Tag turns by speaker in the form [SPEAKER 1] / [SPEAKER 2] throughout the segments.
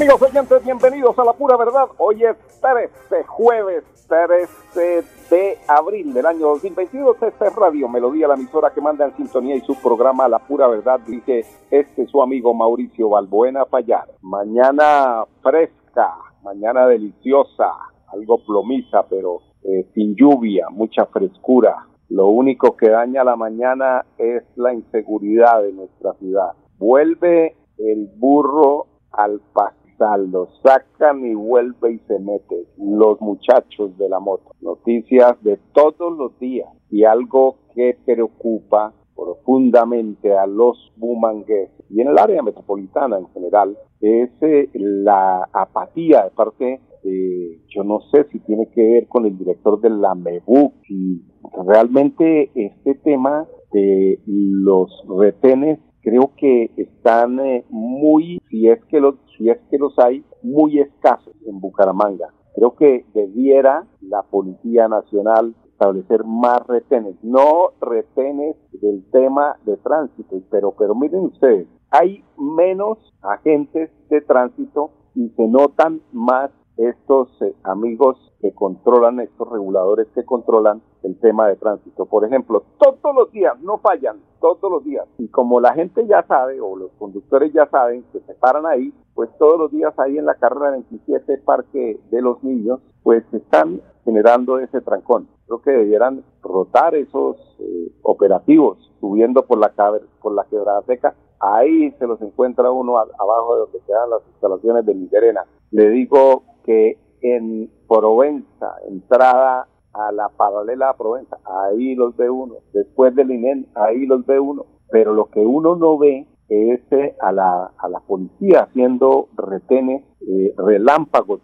[SPEAKER 1] Amigos oyentes, bienvenidos a La Pura Verdad. Hoy es 13, jueves 13 de abril del año 2022. Esta es Radio Melodía, la emisora que manda en sintonía y su programa La Pura Verdad. Dice este su amigo Mauricio Balbuena Fallar. Mañana fresca, mañana deliciosa, algo plomiza, pero eh, sin lluvia, mucha frescura. Lo único que daña la mañana es la inseguridad de nuestra ciudad. Vuelve el burro al pasto lo sacan y vuelve y se mete. Los muchachos de la moto. Noticias de todos los días y algo que preocupa profundamente a los bumangueses y en el área metropolitana en general es eh, la apatía de parte de, yo no sé si tiene que ver con el director de la MEBUC, y realmente este tema de los retenes creo que están eh, muy, si es que los, si es que los hay, muy escasos en Bucaramanga. Creo que debiera la Policía Nacional establecer más retenes, no retenes del tema de tránsito, pero, pero miren ustedes, hay menos agentes de tránsito y se notan más estos eh, amigos que controlan, estos reguladores que controlan el tema de tránsito. Por ejemplo, todos los días, no fallan, todos los días. Y como la gente ya sabe, o los conductores ya saben que se paran ahí, pues todos los días ahí en la carrera 27 Parque de los Niños, pues están generando ese trancón. Creo que debieran rotar esos eh, operativos subiendo por la, por la quebrada seca. Ahí se los encuentra uno abajo de donde quedan las instalaciones de Miserena. Le digo que en Provenza, entrada a la paralela a Provenza, ahí los ve uno. Después del INEN, ahí los ve uno. Pero lo que uno no ve es eh, a, la, a la policía haciendo retenes eh, relámpagos,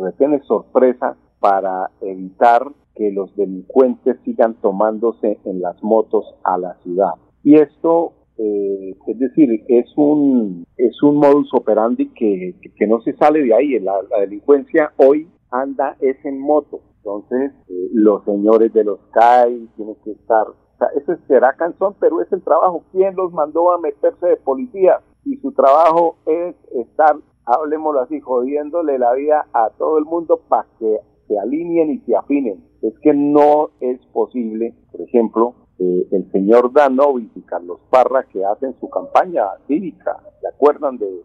[SPEAKER 1] retenes sorpresa para evitar que los delincuentes sigan tomándose en las motos a la ciudad. Y esto eh, es decir, es un, es un modus operandi que, que, no se sale de ahí. La, delincuencia hoy anda es en moto. Entonces, eh, los señores de los CAI tienen que estar. O sea, ese será canción, pero es el trabajo. ¿Quién los mandó a meterse de policía? Y su trabajo es estar, hablemoslo así, jodiéndole la vida a todo el mundo para que se alineen y se afinen. Es que no es posible, por ejemplo, eh, el señor Danovis y Carlos Parra que hacen su campaña cívica. ¿Se acuerdan del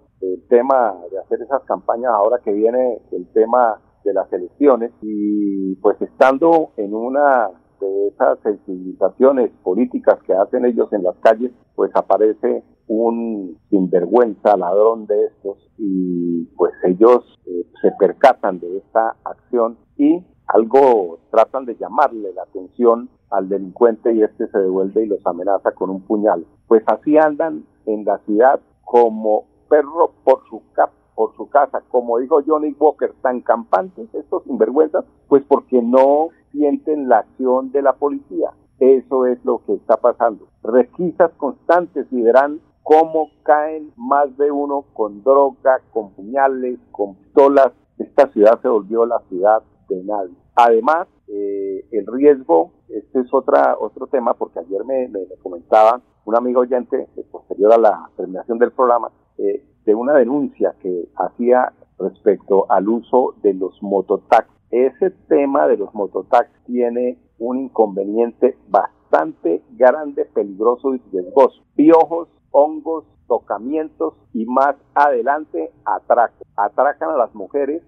[SPEAKER 1] tema de hacer esas campañas ahora que viene el tema de las elecciones? Y pues estando en una de esas sensibilizaciones políticas que hacen ellos en las calles, pues aparece un sinvergüenza ladrón de estos y pues ellos eh, se percatan de esta acción y algo tratan de llamarle la atención al delincuente y este se devuelve y los amenaza con un puñal. Pues así andan en la ciudad como perro por su cap por su casa, como dijo Johnny Walker, tan campantes estos sinvergüenzas, pues porque no sienten la acción de la policía. Eso es lo que está pasando. Requisas constantes y verán cómo caen más de uno con droga, con puñales, con pistolas. Esta ciudad se volvió la ciudad de nadie. Además, eh, el riesgo, este es otra, otro tema, porque ayer me, comentaba un amigo oyente, eh, posterior a la terminación del programa, eh, de una denuncia que hacía respecto al uso de los mototaxis. Ese tema de los mototaxis tiene un inconveniente bastante grande, peligroso y riesgoso. Piojos, hongos, tocamientos y más adelante atracan. Atracan a las mujeres,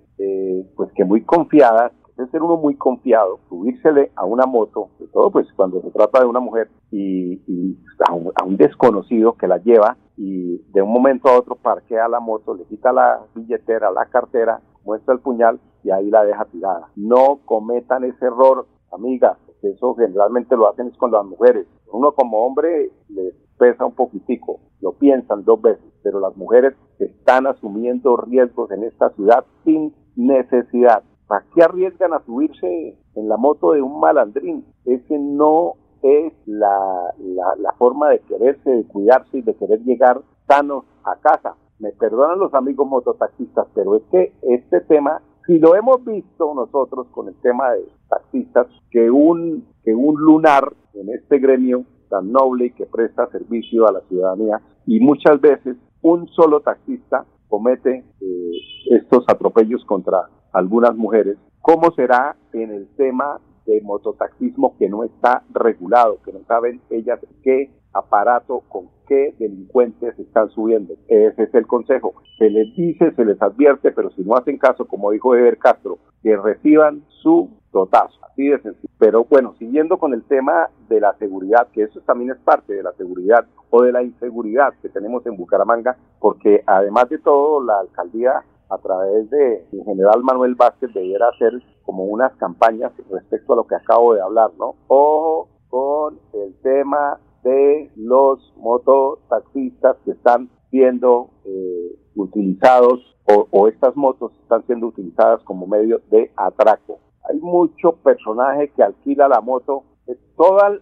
[SPEAKER 1] pues que muy confiadas es ser uno muy confiado, subírsele a una moto, sobre todo pues cuando se trata de una mujer y, a, un, desconocido que la lleva y de un momento a otro parquea la moto, le quita la billetera, la cartera, muestra el puñal y ahí la deja tirada. No cometan ese error, amigas, eso generalmente lo hacen es con las mujeres. Uno como hombre les pesa un poquitico, lo piensan dos veces pero las mujeres están asumiendo riesgos en esta ciudad sin necesidad. ¿Para qué arriesgan a subirse en la moto de un malandrín? Ese no es la, la, forma de quererse, de cuidarse y de querer llegar sanos a casa. Me perdonan los amigos mototaxistas, pero es que este tema, si lo hemos visto nosotros con el tema de taxistas, que un, que un lunar en este gremio tan noble y que presta servicio a la ciudadanía, y muchas veces un solo taxista comete eh, estos atropellos contra algunas mujeres, ¿cómo será en el tema de mototaxismo que no está regulado, que no saben ellas qué aparato, con qué delincuentes están subiendo. Ese es el consejo. Se les dice, se les advierte, pero si no hacen caso, como dijo Eber Castro, que reciban su totazo. Así de sencillo. Pero bueno, siguiendo con el tema de la seguridad, que eso también es parte de la seguridad o de la inseguridad que tenemos en Bucaramanga, porque además de todo, la alcaldía a través de el general Manuel Vázquez debiera hacer como unas campañas respecto a lo que acabo de hablar, ¿no? Ojo con el tema de los mototaxistas que están siendo eh, utilizados o, o estas motos están siendo utilizadas como medio de atraco. Hay mucho personaje que alquila la moto toda,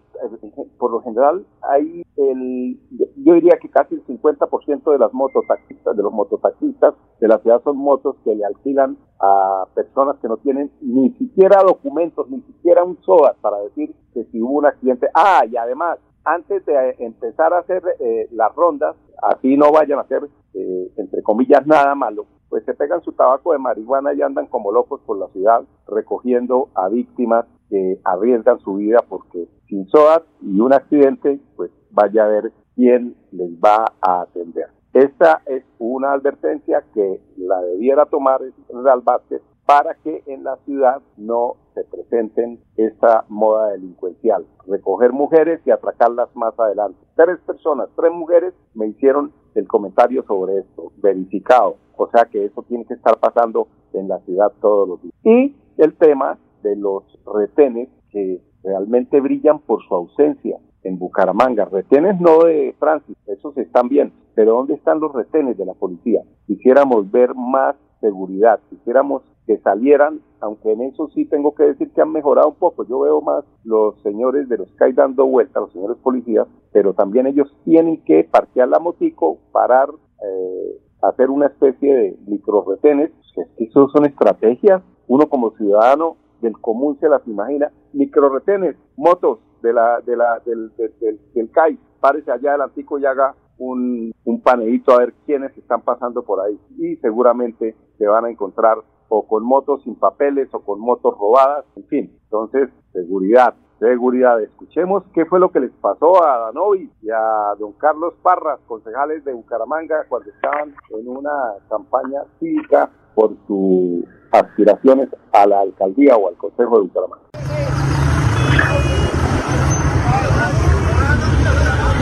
[SPEAKER 1] por lo general, hay el, yo diría que casi el 50% de las mototaxistas, de los mototaxistas de la ciudad son motos que le alquilan a personas que no tienen ni siquiera documentos, ni siquiera un SOA para decir que si hubo un accidente. Ah, y además, antes de empezar a hacer eh, las rondas, así no vayan a hacer, eh, entre comillas, nada malo, pues se pegan su tabaco de marihuana y andan como locos por la ciudad recogiendo a víctimas que arriesgan su vida porque sin SOAT y un accidente, pues vaya a ver quién les va a atender. Esta es una advertencia que la debiera tomar el Real Vázquez para que en la ciudad no se presenten esta moda delincuencial. Recoger mujeres y atracarlas más adelante. Tres personas, tres mujeres me hicieron el comentario sobre esto, verificado. O sea que eso tiene que estar pasando en la ciudad todos los días. Y el tema de los retenes que realmente brillan por su ausencia en Bucaramanga. Retenes no de tránsito, esos están bien, pero ¿dónde están los retenes de la policía? Quisiéramos ver más seguridad, quisiéramos que salieran, aunque en eso sí tengo que decir que han mejorado un poco. Yo veo más los señores de los hay dando vueltas, los señores policías, pero también ellos tienen que parquear la motico, parar, eh, hacer una especie de micro retenes. Pues es que eso son estrategias. Uno como ciudadano del común se las imagina. Micro retenes, motos de la, de la, del, del, del, CAI, párese allá adelantico y haga un, un paneíto a ver quiénes están pasando por ahí. Y seguramente se van a encontrar o con motos sin papeles o con motos robadas, en fin. Entonces, seguridad, seguridad. Escuchemos qué fue lo que les pasó a Danovi y a don Carlos Parras, concejales de Bucaramanga, cuando estaban en una campaña cívica por sus aspiraciones a la alcaldía o al consejo de Bucaramanga.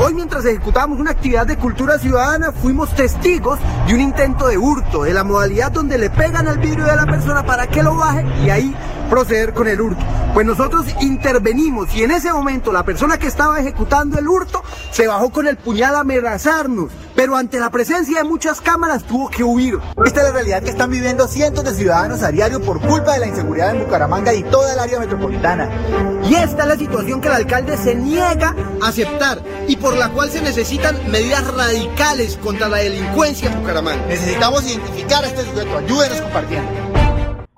[SPEAKER 2] Hoy mientras ejecutamos una actividad de cultura ciudadana fuimos testigos de un intento de hurto, de la modalidad donde le pegan al vidrio de la persona para que lo baje y ahí proceder con el hurto. Pues nosotros intervenimos y en ese momento la persona que estaba ejecutando el hurto se bajó con el puñal a amenazarnos, pero ante la presencia de muchas cámaras tuvo que huir.
[SPEAKER 3] Esta es la realidad que están viviendo cientos de ciudadanos a diario por culpa de la inseguridad en Bucaramanga y toda el área metropolitana.
[SPEAKER 2] Y esta es la situación que el alcalde se niega a aceptar y por la cual se necesitan medidas radicales contra la delincuencia en Bucaramanga.
[SPEAKER 3] Necesitamos identificar a este sujeto. Ayúdenos compartiendo.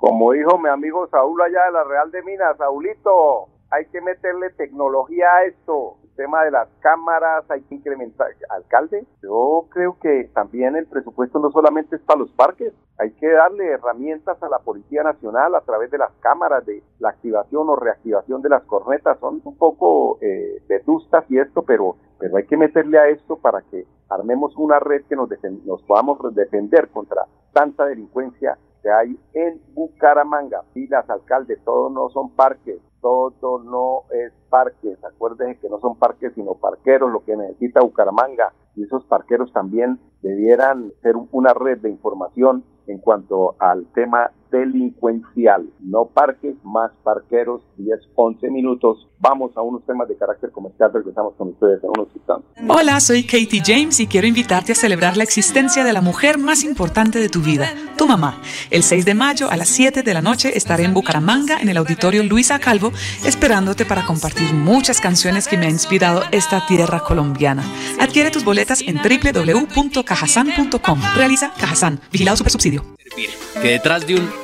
[SPEAKER 1] Como dijo mi amigo Saúl allá de la Real de Minas, Saúlito, hay que meterle tecnología a esto tema de las cámaras hay que incrementar. Alcalde, yo creo que también el presupuesto no solamente es para los parques, hay que darle herramientas a la Policía Nacional a través de las cámaras, de la activación o reactivación de las cornetas. Son un poco eh, vetustas y esto, pero, pero hay que meterle a esto para que armemos una red que nos, nos podamos defender contra tanta delincuencia que hay en Bucaramanga. Pilas, alcalde, todos no son parques, todo no es parques. Acuérdense que no son parques, sino parqueros, lo que necesita Bucaramanga. Y esos parqueros también debieran ser una red de información en cuanto al tema delincuencial. No parques, más parqueros, 10, 11 minutos. Vamos a unos temas de carácter comercial. Regresamos con ustedes en unos instantes.
[SPEAKER 4] Hola, soy Katie James y quiero invitarte a celebrar la existencia de la mujer más importante de tu vida, tu mamá. El 6 de mayo a las 7 de la noche estaré en Bucaramanga, en el auditorio Luisa Calvo, esperándote para compartir muchas canciones que me han inspirado esta tierra colombiana. Adquiere tus boletas en www.cajasan.com. Realiza Cajasan, vigilado super subsidio.
[SPEAKER 5] Que detrás de un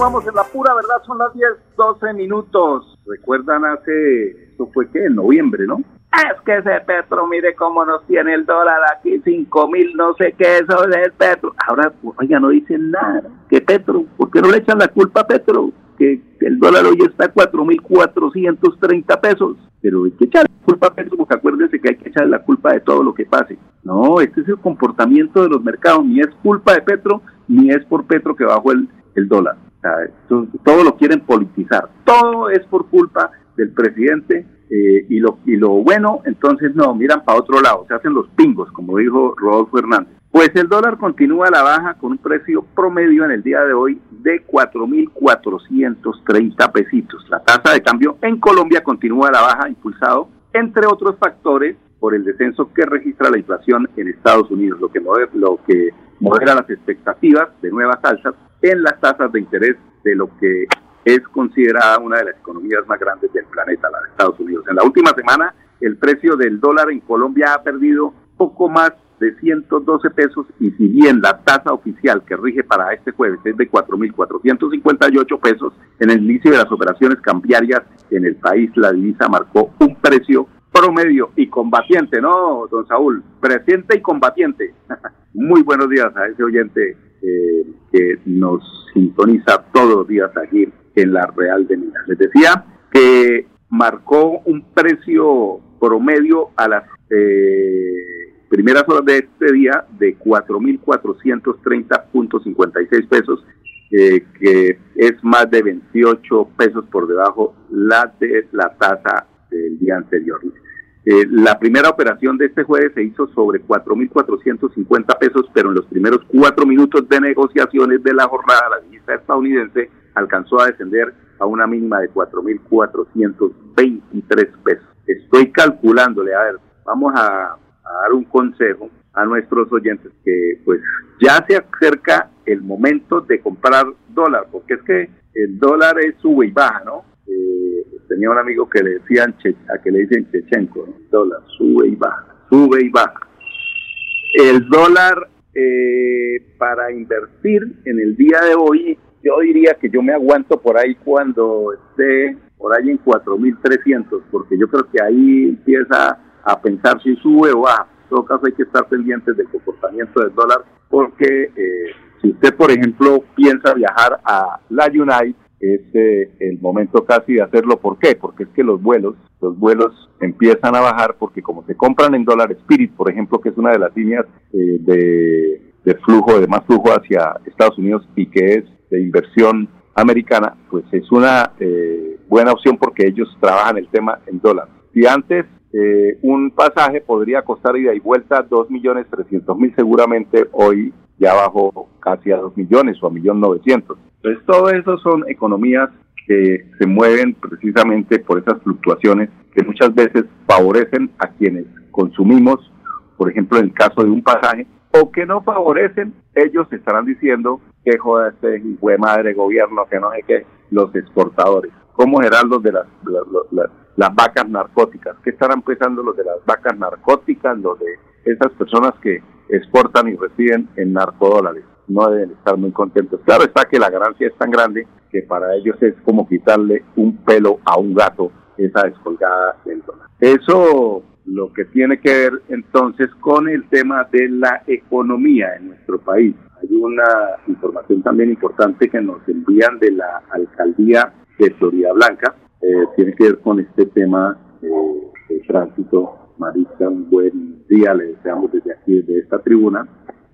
[SPEAKER 1] Continuamos en la pura verdad, son las 10, 12 minutos. Recuerdan hace, eso fue que en noviembre, ¿no? Es que ese Petro, mire cómo nos tiene el dólar aquí, 5 mil, no sé qué, eso es el Petro. Ahora, oiga, no dicen nada. ¿Qué Petro? ¿Por qué no le echan la culpa a Petro? Que, el dólar hoy está a 4.430 pesos. Pero hay que echar la culpa a Petro, porque acuérdense que hay que echar la culpa de todo lo que pase. No, este es el comportamiento de los mercados. Ni es culpa de Petro, ni es por Petro que bajó el, el dólar. Todo lo quieren politizar. Todo es por culpa del presidente eh, y, lo, y lo bueno, entonces no, miran para otro lado, se hacen los pingos, como dijo Rodolfo Hernández. Pues el dólar continúa a la baja con un precio promedio en el día de hoy de 4.430 pesitos. La tasa de cambio en Colombia continúa a la baja, impulsado, entre otros factores, por el descenso que registra la inflación en Estados Unidos, lo que, lo que modera las expectativas de nuevas alzas en las tasas de interés de lo que es considerada una de las economías más grandes del planeta, la de Estados Unidos. En la última semana, el precio del dólar en Colombia ha perdido poco más de 112 pesos y si bien la tasa oficial que rige para este jueves es de 4.458 pesos, en el inicio de las operaciones cambiarias en el país la divisa marcó un precio promedio y combatiente, ¿no, don Saúl? Presente y combatiente. Muy buenos días a ese oyente eh, que nos sintoniza todos los días aquí en la Real de Minas. Les decía que marcó un precio promedio a las eh, primeras horas de este día de 4.430.56 pesos, eh, que es más de 28 pesos por debajo la de la tasa del día anterior. Eh, la primera operación de este jueves se hizo sobre 4.450 pesos, pero en los primeros cuatro minutos de negociaciones de la jornada, la divisa estadounidense alcanzó a descender a una mínima de 4.423 pesos. Estoy calculándole, a ver, vamos a, dar un consejo a nuestros oyentes que pues ya se acerca el momento de comprar dólar, porque es que el dólar es sube y baja, ¿no? Eh, tenía un amigo que le decían, a que le dicen Chechenko, dólar sube y baja, sube y baja. El dólar eh, para invertir en el día de hoy yo diría que yo me aguanto por ahí cuando esté por ahí en 4.300, porque yo creo que ahí empieza a pensar si sube o baja. En todo caso hay que estar pendientes del comportamiento del dólar, porque eh, si usted, por ejemplo, piensa viajar a la United, es eh, el momento casi de hacerlo. ¿Por qué? Porque es que los vuelos, los vuelos empiezan a bajar porque como se compran en dólar Spirit, por ejemplo, que es una de las líneas eh, de, de, flujo, de más flujo hacia Estados Unidos y que es de inversión americana, pues es una eh, buena opción porque ellos trabajan el tema en dólares. Si antes eh, un pasaje podría costar ida y vuelta 2.300.000, seguramente hoy ya bajó casi a 2 millones o a 1.900.000. Entonces, todo eso son economías que se mueven precisamente por esas fluctuaciones que muchas veces favorecen a quienes consumimos, por ejemplo, en el caso de un pasaje, o que no favorecen, ellos estarán diciendo que joda este madre gobierno, que no sé qué, los exportadores. ¿Cómo serán los de las, las, vacas narcóticas? ¿Qué estarán pensando los de las vacas narcóticas, los de esas personas que exportan y reciben en narcodólares? No deben estar muy contentos. Claro está que la ganancia es tan grande que para ellos es como quitarle un pelo a un gato esa descolgada del dólar. Eso lo que tiene que ver entonces con el tema de la economía en nuestro país. hay una información también importante que nos envían de la alcaldía de Florida Blanca, eh, tiene que ver con este tema de tránsito. Marisa, un buen día, le deseamos desde aquí, desde esta tribuna,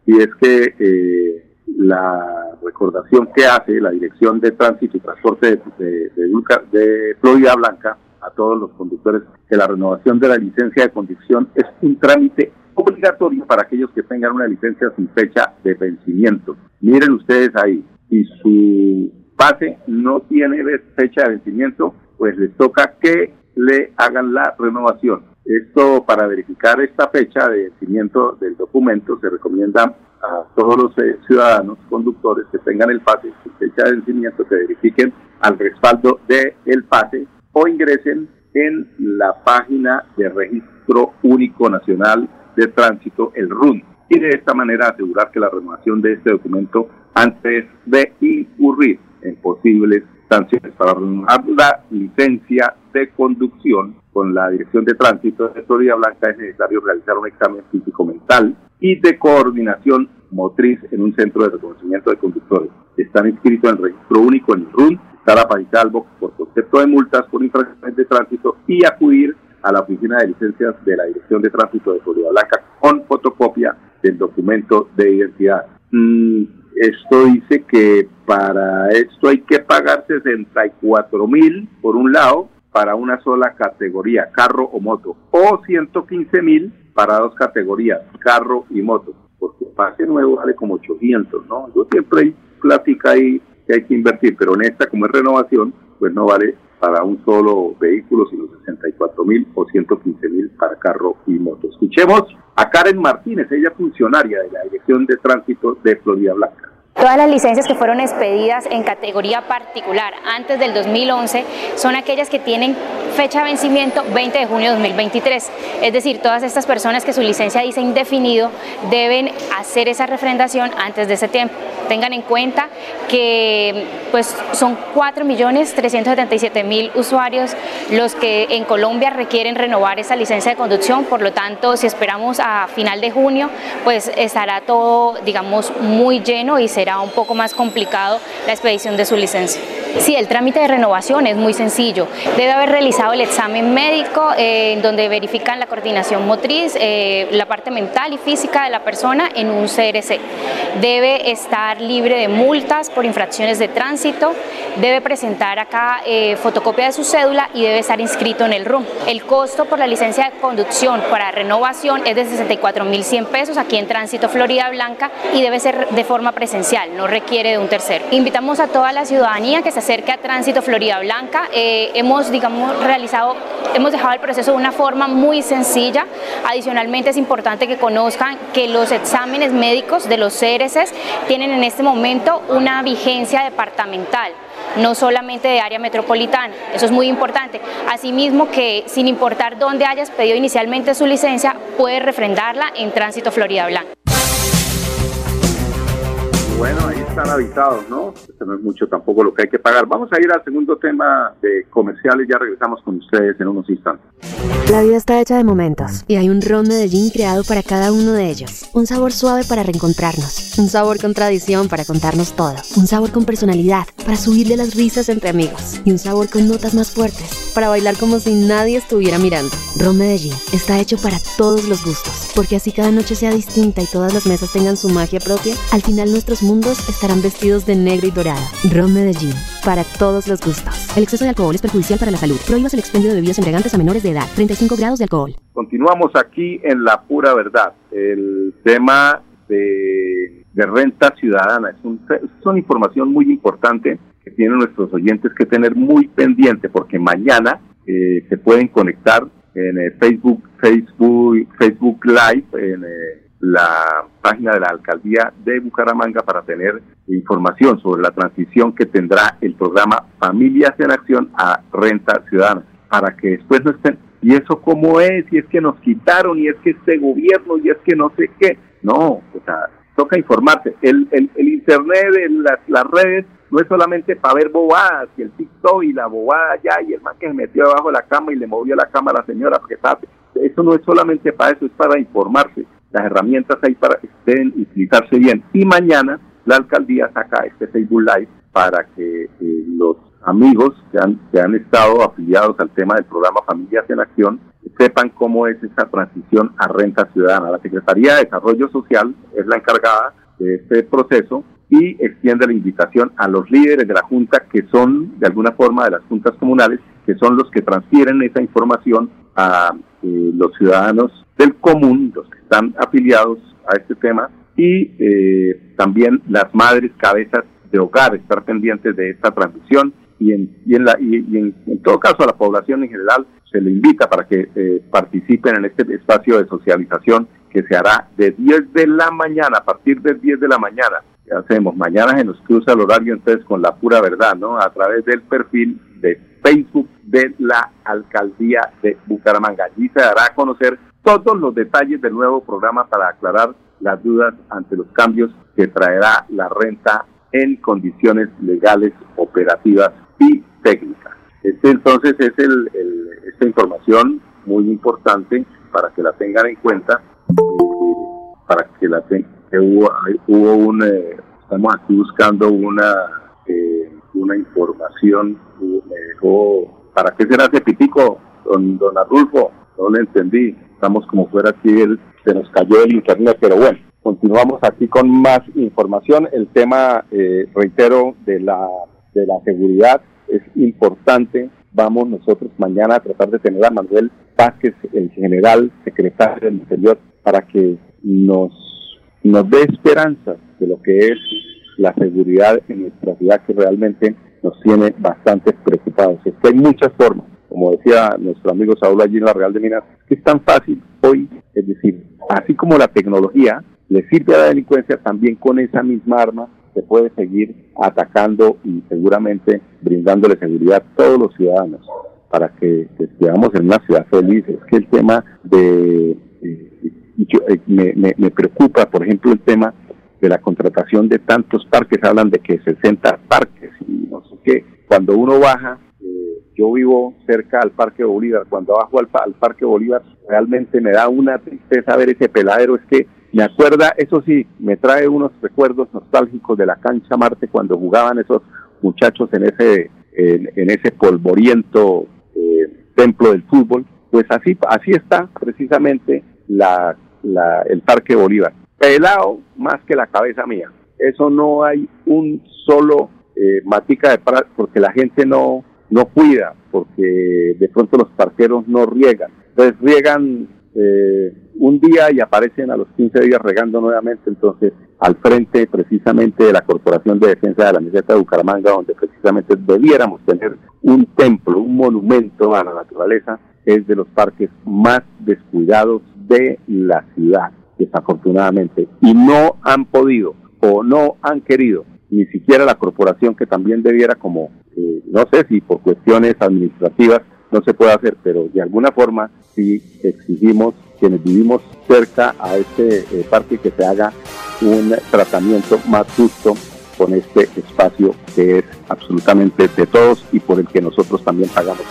[SPEAKER 1] y es que eh, la recordación que hace la Dirección de Tránsito y Transporte de, Florida Blanca a todos los conductores que la renovación de la licencia de conducción es un trámite obligatorio para aquellos que tengan una licencia sin fecha de vencimiento. Miren ustedes ahí, si su pase no tiene fecha de vencimiento, pues les toca que le hagan la renovación. Esto para verificar esta fecha de vencimiento del documento se recomienda a todos los eh, ciudadanos conductores que tengan el pase su fecha de vencimiento que verifiquen al respaldo del el pase o ingresen en la página de registro único nacional de tránsito, el RUN, y de esta manera asegurar que la renovación de este documento antes de incurrir en posibles sanciones para renovar la licencia de conducción con la Dirección de Tránsito de Florida Blanca es necesario realizar un examen físico-mental y de coordinación motriz en un centro de reconocimiento de conductores. Están inscritos en el registro único en el RUN, estar aparitalvo por concepto de multas por infracciones de tránsito y acudir a la oficina de licencias de la Dirección de Tránsito de Florida Blanca con fotocopia del documento de identidad. Mm, esto dice que para esto hay que pagar 64 mil por un lado para una sola categoría, carro o moto, o 115 mil para dos categorías, carro y moto, porque pase nuevo vale como 800, ¿no? Yo siempre hay plática ahí que hay que invertir, pero en esta, como es renovación, pues no vale para un solo vehículo, sino 64 mil o 115 mil para carro y moto. Escuchemos a Karen Martínez, ella funcionaria de la Dirección de Tránsito de Florida Blanca.
[SPEAKER 6] Todas las licencias que fueron expedidas en categoría particular antes del 2011 son aquellas que tienen fecha de vencimiento 20 de junio de 2023. Es decir, todas estas personas que su licencia dice indefinido deben hacer esa refrendación antes de ese tiempo. Tengan en cuenta que pues, son 4.377.000 usuarios los que en Colombia requieren renovar esa licencia de conducción, por lo tanto, si esperamos a final de junio, pues estará todo, digamos, muy lleno y será un poco más complicado la expedición de su licencia. Sí, el trámite de renovación es muy sencillo. Debe haber realizado el examen médico eh, en donde verifican la coordinación motriz, eh, la parte mental y física de la persona en un CRC. Debe estar libre de multas por infracciones de tránsito, debe presentar acá eh, fotocopia de su cédula y debe estar inscrito en el RUM. El costo por la licencia de conducción para renovación es de 64.100 pesos aquí en Tránsito Florida Blanca y debe ser de forma presencial, no requiere de un tercero. Invitamos a toda la ciudadanía que se acerque a Tránsito Florida Blanca. Eh, hemos, digamos, realizado, hemos dejado el proceso de una forma muy sencilla. Adicionalmente es importante que conozcan que los exámenes médicos de los Tienen en este momento una vigencia departamental no solamente de área metropolitana. Eso es muy importante. Asimismo que sin importar dónde hayas pedido inicialmente su licencia, puedes refrendarla en Tránsito Florida Blanca.
[SPEAKER 1] Están avisados, ¿no? Esto no es mucho tampoco lo que hay que pagar. Vamos a ir al segundo tema de comerciales, ya regresamos con ustedes en unos instantes.
[SPEAKER 7] La vida está hecha de momentos y hay un ron Medellín creado para cada uno de ellos. Un sabor suave para reencontrarnos, un sabor con tradición para contarnos todo, un sabor con personalidad para subirle las risas entre amigos y un sabor con notas más fuertes para bailar como si nadie estuviera mirando. Ron Medellín está hecho para todos los gustos, porque así cada noche sea distinta y todas las mesas tengan su magia propia, al final nuestros mundos estarán vestidos de negro y dorado. Ron Medellín, para todos los gustos. El exceso de alcohol es perjudicial para la salud. Prohíbas el expendio de bebidas embriagantes a menores de edad. 35 grados de alcohol.
[SPEAKER 1] Continuamos aquí en La Pura Verdad. El tema de, renta ciudadana es, una información muy importante que tienen nuestros oyentes que tener muy pendiente porque mañana eh, se pueden conectar en eh, Facebook, Facebook, Facebook Live, en eh, la página de la alcaldía de Bucaramanga para tener información sobre la transición que tendrá el programa Familias en Acción a Renta Ciudadana, para que después no estén, y eso cómo es, y es que nos quitaron, y es que este gobierno, y es que no sé qué. No, o sea, toca informarse. El, el, el Internet, las, las redes, no es solamente para ver bobadas, y el TikTok y la bobada allá, y el man que se metió debajo de la cama y le movió la cama a la señora, porque sabe, eso no es solamente para eso, es para informarse las herramientas hay para, deben utilizarse bien. Y mañana la alcaldía saca este Facebook Live para que eh, los amigos que han, que han estado afiliados al tema del programa Familias en Acción sepan cómo es esa transición a renta ciudadana. La Secretaría de Desarrollo Social es la encargada de este proceso y extiende la invitación a los líderes de la Junta, que son de alguna forma de las juntas comunales, que son los que transfieren esa información a eh, los ciudadanos del común, los que están afiliados a este tema, y eh, también las madres cabezas de hogar, estar pendientes de esta transición y en, y en, la, y, en, todo caso a la población en general se le invita para que eh, participen en este espacio de socialización que se hará de 10 de la mañana, a partir de 10 de la mañana. ¿Qué hacemos? Mañana se nos cruza el horario entonces con la pura verdad, ¿no? A través del perfil de Facebook de la Alcaldía de Bucaramanga. Allí se dará a conocer todos los detalles del nuevo programa para aclarar las dudas ante los cambios que traerá la renta en condiciones legales, operativas y técnicas. Este entonces es el, esta información muy importante para que la tengan en cuenta, eh, para que la tengan. Hubo, hubo un, eh, estamos aquí buscando una, una información, me dejó, ¿para qué será ese pitico, don, don Arulfo? No lo entendí, estamos como fuera aquí, el, se nos cayó el internet, pero bueno, continuamos aquí con más información. El tema, reitero, de la, de la seguridad es importante. Vamos nosotros mañana a tratar de tener a Manuel Vázquez, el general secretario del Interior, para que nos, nos dé esperanza de lo que es la seguridad en nuestra ciudad que realmente nos tiene bastante preocupados. Es que hay muchas formas, como decía nuestro amigo Saúl allí en la Real de Minas, que es tan fácil hoy, es decir, así como la tecnología le sirve a la delincuencia, también con esa misma arma se puede seguir atacando y seguramente brindándole seguridad a todos los ciudadanos para que estemos en una ciudad feliz. Es que el tema de... Eh, me, me, preocupa, por ejemplo, el tema de la contratación de tantos parques. Hablan de que 60 parques y no sé qué. Cuando uno baja, eh, yo vivo cerca al Parque Bolívar. Cuando bajo al, al Parque Bolívar, realmente me da una tristeza ver ese peladero. Es que me acuerda, eso sí, me trae unos recuerdos nostálgicos de la cancha Marte cuando jugaban esos muchachos en ese, en, ese polvoriento eh, templo del fútbol. Pues así, así está precisamente la, la, el Parque Bolívar. Pelado más que la cabeza mía. Eso no hay un solo eh, matica de porque la gente no, no cuida, porque de pronto los parqueros no riegan. Entonces riegan eh, un día y aparecen a los 15 días regando nuevamente, entonces al frente precisamente de la Corporación de Defensa de la Meseta de Bucaramanga, donde precisamente debiéramos tener un templo, un monumento a la naturaleza, es de los parques más descuidados de la ciudad, desafortunadamente, y no han podido o no han querido ni siquiera la corporación que también debiera como, eh, no sé si por cuestiones administrativas no se puede hacer, pero de alguna forma sí exigimos quienes vivimos cerca a este eh, parque que se haga un tratamiento más justo con este espacio que es absolutamente de todos y por el que nosotros también pagamos.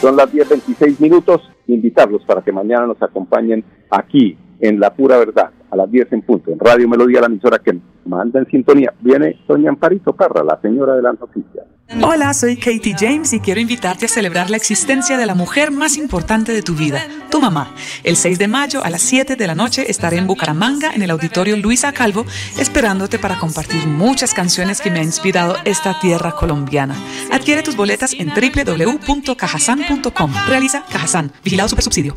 [SPEAKER 1] Son las 10.26 minutos, invitarlos para que mañana nos acompañen aquí en La Pura Verdad, a las 10 en punto, en Radio Melodía, la emisora que manda en sintonía. Viene doña Amparito Parra, la señora de las noticias.
[SPEAKER 4] Hola, soy Katie James y quiero invitarte a celebrar la existencia de la mujer más importante de tu vida, tu mamá. El 6 de mayo a las 7 de la noche estaré en Bucaramanga, en el auditorio Luisa Calvo, esperándote para compartir muchas canciones que me ha inspirado esta tierra colombiana. Adquiere tus boletas en www.cajasan.com. Realiza Cajasan, vigilado super subsidio.